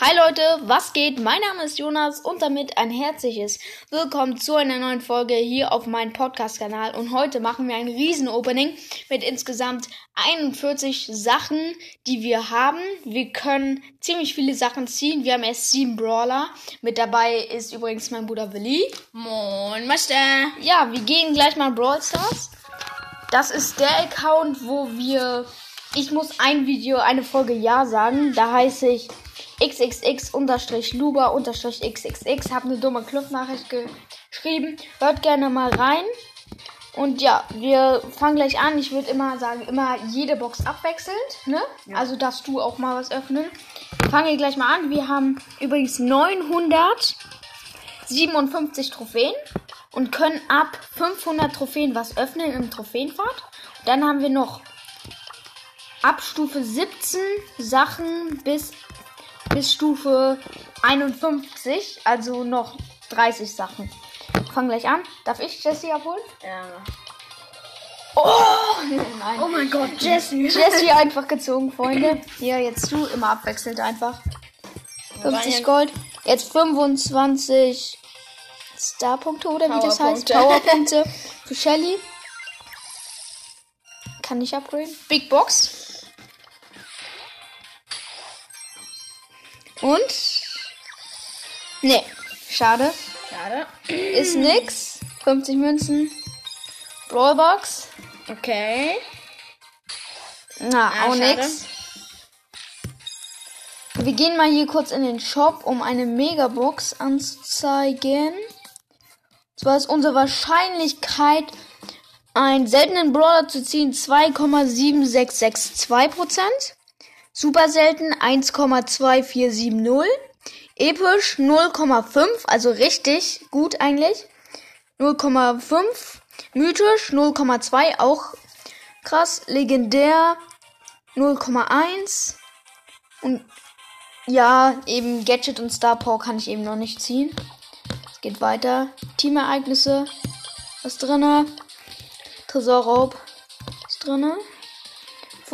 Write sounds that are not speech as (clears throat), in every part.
Hi Leute, was geht? Mein Name ist Jonas und damit ein herzliches Willkommen zu einer neuen Folge hier auf meinem Podcast-Kanal. Und heute machen wir ein Riesen-Opening mit insgesamt 41 Sachen, die wir haben. Wir können ziemlich viele Sachen ziehen. Wir haben erst sieben Brawler. Mit dabei ist übrigens mein Bruder Willi. Moin, Master. Ja, wir gehen gleich mal Brawl Stars. Das ist der Account, wo wir. Ich muss ein Video, eine Folge Ja sagen. Da heiße ich xxx-luba-xxx. Hab eine dumme Clubnachricht geschrieben. Hört gerne mal rein. Und ja, wir fangen gleich an. Ich würde immer sagen, immer jede Box abwechselnd. Ne? Ja. Also darfst du auch mal was öffnen. Fangen wir gleich mal an. Wir haben übrigens 957 Trophäen und können ab 500 Trophäen was öffnen im Trophäenfahrt. Dann haben wir noch ab Stufe 17 Sachen bis bis Stufe 51, also noch 30 Sachen. Fangen gleich an. Darf ich Jessie abholen? Ja. Oh, (laughs) nein. oh mein Gott, Jessie. Jessie einfach gezogen, Freunde. Hier, jetzt du, immer abwechselnd einfach. 50 Gold. Jetzt 25 Starpunkte oder wie das heißt. Powerpunkte für Shelly. Kann ich upgraden. Big Box. Und? Nee, schade. Schade. Ist nix. 50 Münzen. Brawlbox. Okay. Na, ah, auch schade. nix. Wir gehen mal hier kurz in den Shop, um eine Megabox anzuzeigen. Zwar ist unsere Wahrscheinlichkeit, einen seltenen Brawler zu ziehen, 2,7662%. Super selten 1,2470. Episch 0,5, also richtig gut eigentlich. 0,5. Mythisch 0,2, auch krass. Legendär 0,1. Und ja, eben Gadget und Star Power kann ich eben noch nicht ziehen. Es geht weiter. Teamereignisse. Was drinne? Tresorraub. ist drinne?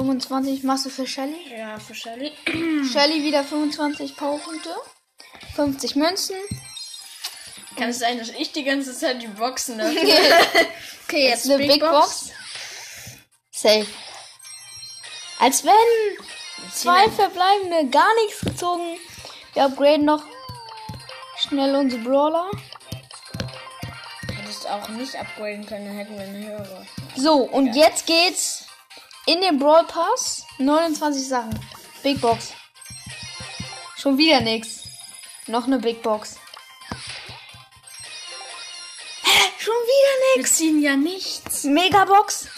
25 Masse für Shelly. Ja, für Shelly. (clears throat) Shelly wieder 25 Powerpunkte. 50 Münzen. Kann es sein, dass ich die ganze Zeit die Boxen ne? (laughs) okay, jetzt, jetzt eine Big, Big Box. Box. Safe. Als wenn zwei verbleibende gar nichts gezogen. Wir upgraden noch schnell unsere Brawler. Hättest auch nicht upgraden können, dann hätten wir eine höhere. So, und ja. jetzt geht's in dem Brawl Pass 29 Sachen. Big Box. Schon wieder nix. Noch eine Big Box. Hä? Schon wieder nix. Wir ziehen ja nichts. Megabox.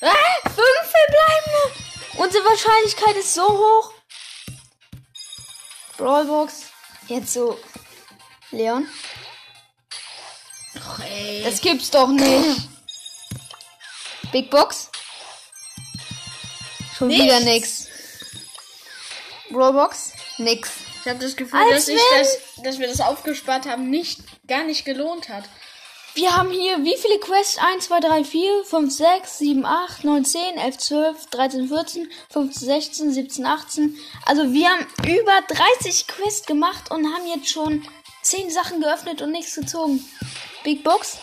Hä? Fünf verbleibende. Unsere Wahrscheinlichkeit ist so hoch. Brawlbox. Jetzt so. Leon. Ach, ey. Das gibt's doch nicht. Big Box. Schon nichts. wieder nix. Roblox? Nix. Ich habe das Gefühl, Als dass, ich das, dass wir das aufgespart haben, nicht gar nicht gelohnt hat. Wir haben hier wie viele Quests? 1, 2, 3, 4, 5, 6, 7, 8, 9, 10, 11, 12, 13, 14, 15, 16, 17, 18. Also wir haben über 30 Quests gemacht und haben jetzt schon 10 Sachen geöffnet und nichts gezogen. Big Box?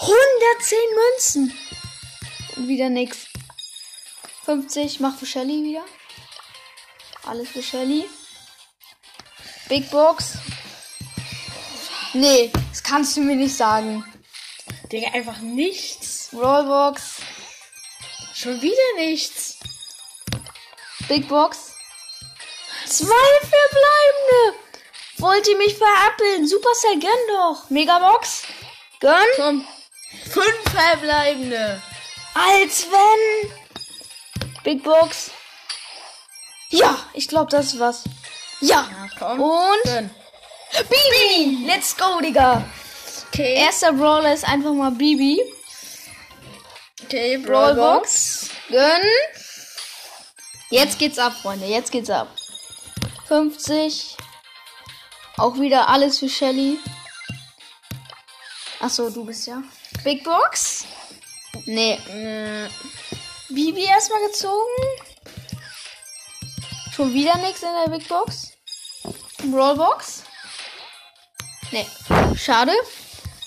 110 Münzen. Und wieder nix. 50, mach für Shelly wieder. Alles für Shelly. Big Box. Nee, das kannst du mir nicht sagen. Digga, einfach nichts. Rollbox. Schon wieder nichts. Big Box. Zwei verbleibende. Wollt ihr mich verappeln? Supercell, gönn doch. Megabox. Gönn. Komm. Fünf verbleibende. Als wenn. Big Box. Ja, ich glaube, das ist was. Ja. ja komm. Und Schön. Bibi. Let's go, Digga. Okay. Erster Brawler ist einfach mal Bibi. Okay, Brawlbox. Gönn. Jetzt geht's ab, Freunde. Jetzt geht's ab. 50. Auch wieder alles für Shelly. Achso, du bist ja. Big Box? Nee. Äh. Bibi erstmal gezogen. Schon wieder nichts in der Big Box. Brawlbox. Nee. Schade.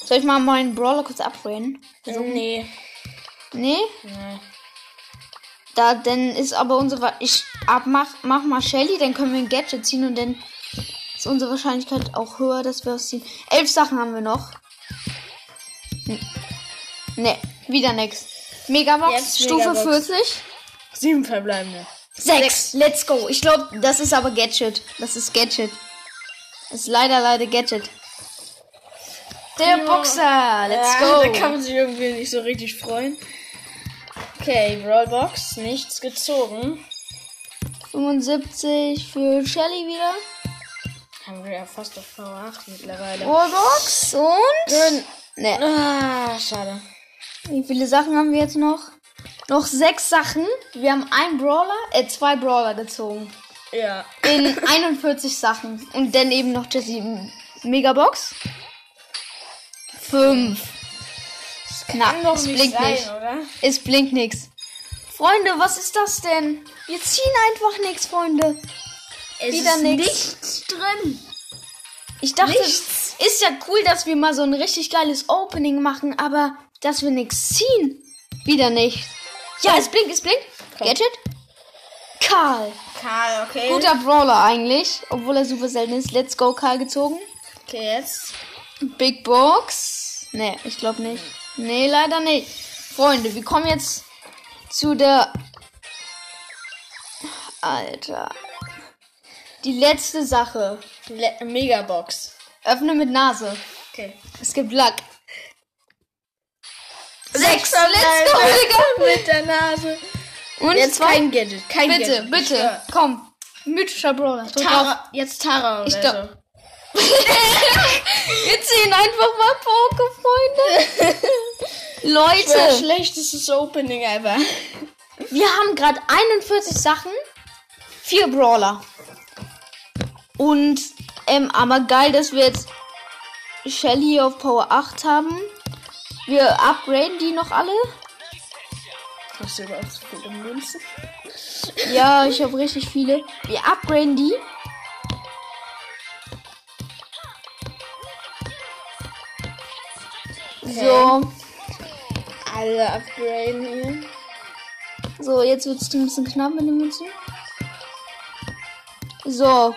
Soll ich mal meinen Brawler kurz upgraden? Also, nee. Nee? nee. Da, dann ist aber unsere. Ich ab, mach, mach mal Shelly, dann können wir ein Gadget ziehen und dann ist unsere Wahrscheinlichkeit auch höher, dass wir es ziehen. Elf Sachen haben wir noch. Nee, wieder nix. Megabox, Jetzt Stufe Megabox. 40. Sieben verbleibende. Sechs. Let's go. Ich glaube, das ist aber Gadget. Das ist Gadget. Das ist leider, leider Gadget. Der Boxer. Let's ja, go. Da kann man sich irgendwie nicht so richtig freuen. Okay, Brawlbox, nichts gezogen. 75 für Shelly wieder. Haben wir ja fast auf Power 8 mittlerweile. Wallbox und. Ne. Ah, schade. Wie viele Sachen haben wir jetzt noch? Noch sechs Sachen. Wir haben einen Brawler, äh, zwei Brawler gezogen. Ja. In 41 Sachen. Und dann eben noch Jessie Megabox. Fünf. Na, Kann doch es nicht blinkt sein, nicht. oder? Es blinkt nix. Freunde, was ist das denn? Wir ziehen einfach nichts, Freunde. Es Wieder ist nichts drin. Ich dachte, Nichts. ist ja cool, dass wir mal so ein richtig geiles Opening machen, aber dass wir nichts ziehen. Wieder nicht. Ja, es blinkt, es blinkt. Gadget. Karl. Karl, okay. Guter Brawler eigentlich, obwohl er super selten ist. Let's go, Karl gezogen. Okay, jetzt. Big Box. Nee, ich glaube nicht. Nee, leider nicht. Freunde, wir kommen jetzt zu der. Alter. Die letzte Sache. Le Megabox. Öffne mit Nase. Okay. Es gibt Lack. Sechs. Let's go, Digga. (laughs) Mit der Nase. Und Jetzt zwei. kein Gadget. Kein bitte, Gadget. bitte. Ich, Komm. Mythischer Brawler. Tara, jetzt Tara oder Ich so. glaub- Wir ziehen einfach mal Poke, Freunde. (laughs) Das Leute. schlechtestes Opening ever. Wir haben gerade 41 Sachen, vier Brawler. Und, ähm, aber geil, dass wir jetzt Shelly auf Power 8 haben. Wir upgraden die noch alle. Hast du überhaupt so viele Münzen? Ja, ich habe richtig viele. Wir upgraden die. So, Alle upgraden hier. so, jetzt wird es ein bisschen knapp mit den Münzen. So,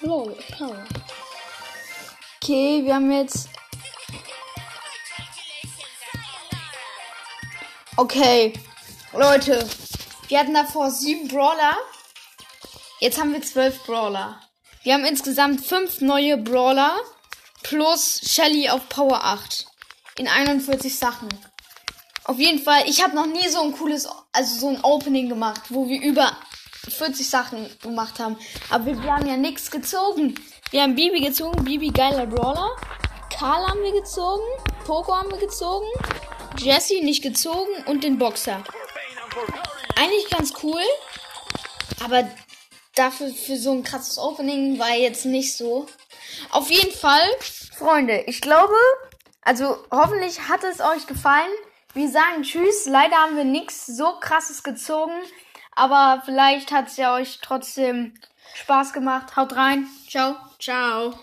Lol, Power. Okay, wir haben jetzt. Okay, Leute, wir hatten davor sieben Brawler. Jetzt haben wir zwölf Brawler. Wir haben insgesamt fünf neue Brawler plus Shelly auf Power 8 in 41 Sachen. Auf jeden Fall, ich habe noch nie so ein cooles, also so ein Opening gemacht, wo wir über 40 Sachen gemacht haben. Aber wir, haben ja nichts gezogen. Wir haben Bibi gezogen, Bibi geiler Brawler. Karl haben wir gezogen, Poco haben wir gezogen, Jesse nicht gezogen und den Boxer. Eigentlich ganz cool, aber dafür für so ein krasses Opening war jetzt nicht so. Auf jeden Fall, Freunde, ich glaube, also hoffentlich hat es euch gefallen. Wir sagen Tschüss. Leider haben wir nichts so krasses gezogen, aber vielleicht hat es ja euch trotzdem Spaß gemacht. Haut rein. Ciao. Ciao.